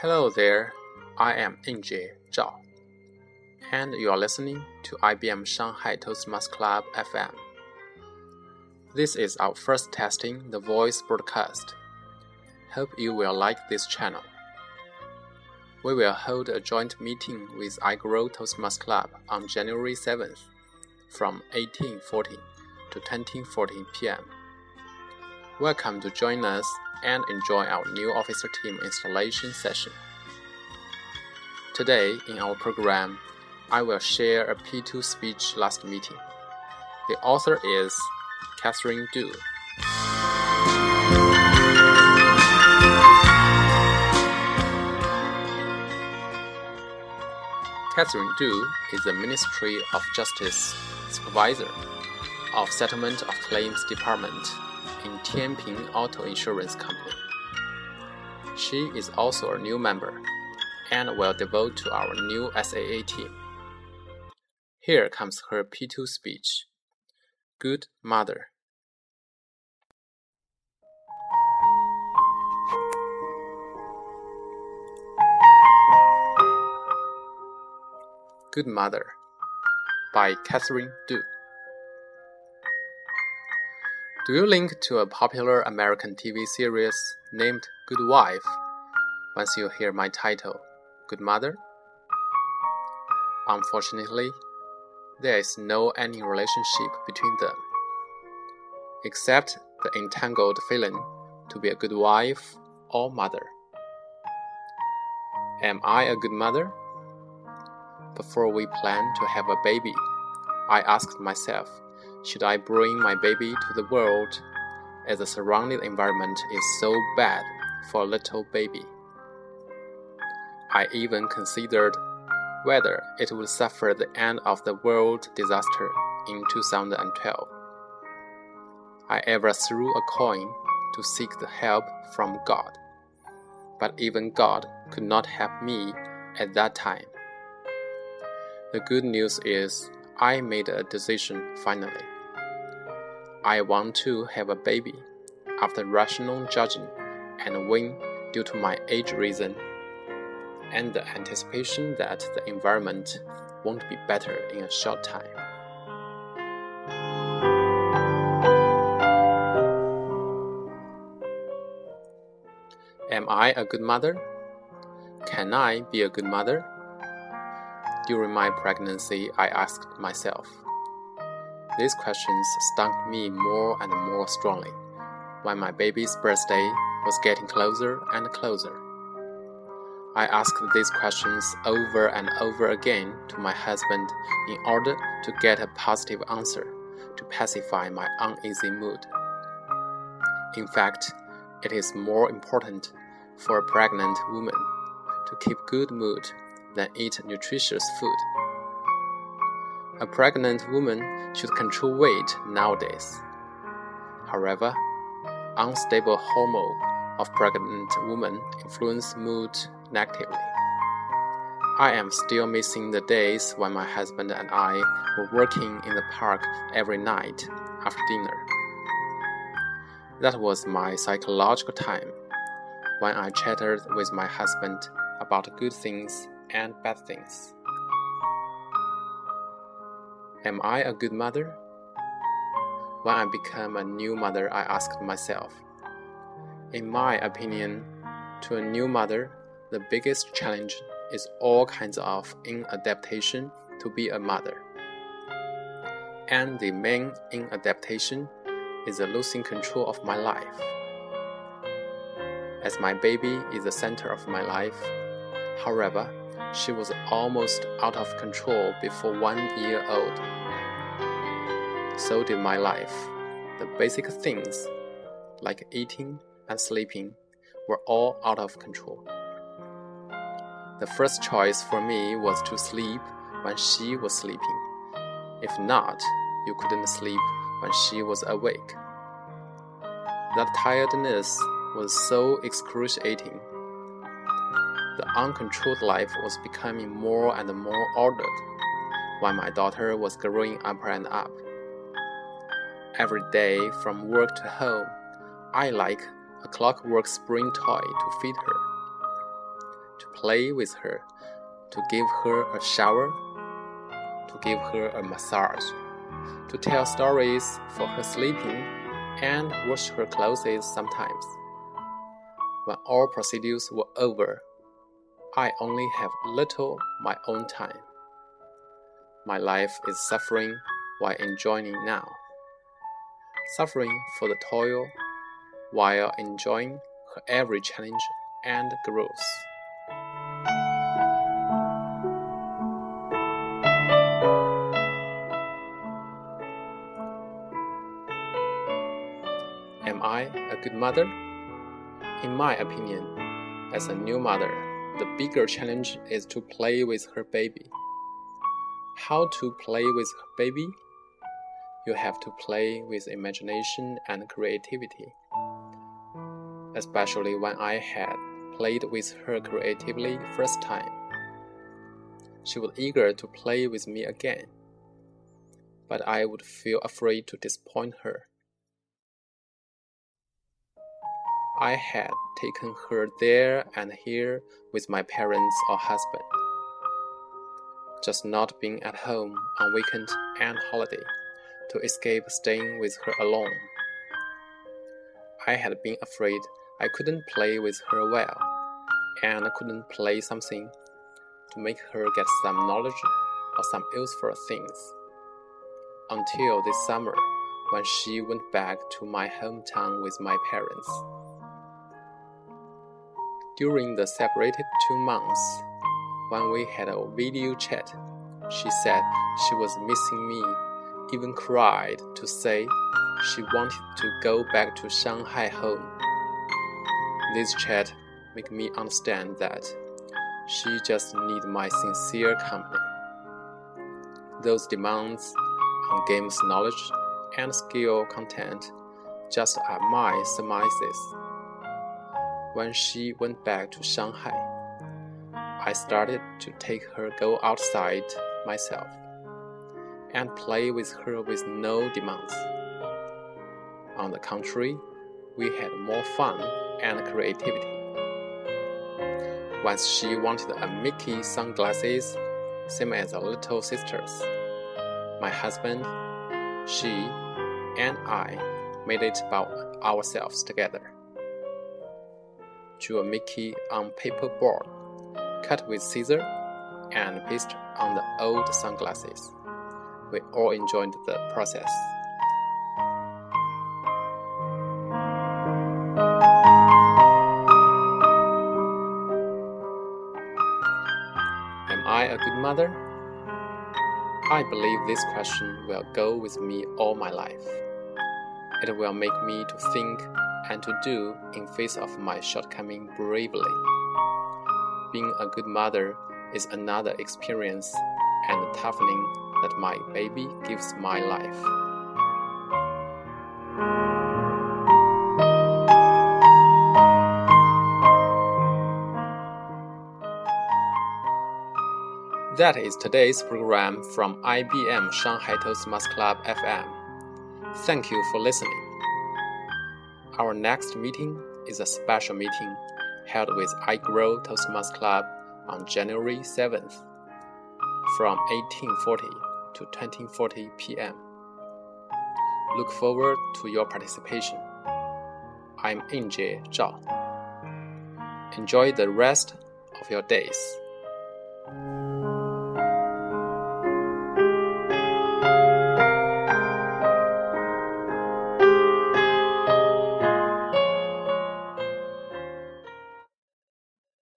Hello there, I am Injie Zhao, and you are listening to IBM Shanghai Toastmasters Club FM. This is our first testing the voice broadcast. Hope you will like this channel. We will hold a joint meeting with iGrow Toastmasters Club on January 7th from 1814 to 2014 p.m. Welcome to join us and enjoy our new officer team installation session. Today in our program, I will share a P2 speech last meeting. The author is Catherine Du. Catherine Du is the Ministry of Justice Supervisor of Settlement of Claims Department in Tianping Auto Insurance Company. She is also a new member and will devote to our new SAA team. Here comes her P2 speech. Good Mother. Good Mother by Catherine Du. Do you link to a popular American TV series named Good Wife once you hear my title, Good Mother? Unfortunately, there is no any relationship between them, except the entangled feeling to be a good wife or mother. Am I a good mother? Before we plan to have a baby, I asked myself, should I bring my baby to the world as the surrounding environment is so bad for a little baby? I even considered whether it would suffer the end of the world disaster in 2012. I ever threw a coin to seek the help from God, but even God could not help me at that time. The good news is I made a decision finally. I want to have a baby after rational judging and win due to my age reason and the anticipation that the environment won't be better in a short time. Am I a good mother? Can I be a good mother? During my pregnancy, I asked myself. These questions stung me more and more strongly when my baby's birthday was getting closer and closer. I asked these questions over and over again to my husband in order to get a positive answer to pacify my uneasy mood. In fact, it is more important for a pregnant woman to keep good mood than eat nutritious food. A pregnant woman should control weight nowadays. However, unstable hormone of pregnant women influence mood negatively. I am still missing the days when my husband and I were working in the park every night after dinner. That was my psychological time when I chatted with my husband about good things and bad things. Am I a good mother? When I became a new mother, I asked myself. In my opinion, to a new mother, the biggest challenge is all kinds of inadaptation to be a mother. And the main inadaptation is the losing control of my life. As my baby is the center of my life, however, she was almost out of control before one year old. So did my life. The basic things, like eating and sleeping, were all out of control. The first choice for me was to sleep when she was sleeping. If not, you couldn't sleep when she was awake. That tiredness was so excruciating. The uncontrolled life was becoming more and more ordered while my daughter was growing up and up. Every day from work to home, I like a clockwork spring toy to feed her. To play with her, to give her a shower, to give her a massage, to tell stories for her sleeping, and wash her clothes sometimes. When all procedures were over, I only have little my own time. My life is suffering while enjoying now. Suffering for the toil while enjoying her every challenge and growth. Am I a good mother? In my opinion, as a new mother, the bigger challenge is to play with her baby. How to play with her baby? You have to play with imagination and creativity. Especially when I had played with her creatively first time. She was eager to play with me again, but I would feel afraid to disappoint her. I had taken her there and here with my parents or husband. Just not being at home on weekend and holiday to escape staying with her alone. I had been afraid I couldn't play with her well, and I couldn't play something to make her get some knowledge or some useful things. Until this summer, when she went back to my hometown with my parents. During the separated two months, when we had a video chat, she said she was missing me, even cried to say she wanted to go back to Shanghai home. This chat made me understand that she just needed my sincere company. Those demands on games knowledge and skill content just are my surmises. When she went back to Shanghai, I started to take her go outside myself and play with her with no demands. On the contrary, we had more fun and creativity. Once she wanted a Mickey sunglasses, same as her little sisters. My husband, she, and I made it about ourselves together drew a Mickey on paper board, cut with scissors, and paste on the old sunglasses. We all enjoyed the process. Am I a good mother? I believe this question will go with me all my life. It will make me to think and to do in face of my shortcoming bravely. Being a good mother is another experience and toughening that my baby gives my life. That is today's program from IBM Shanghai Toastmasters Club FM. Thank you for listening. Our next meeting is a special meeting held with iGrow Toastmasters Club on January 7th from 1840 to 2040 p.m. Look forward to your participation. I'm Injie Zhao. Enjoy the rest of your days.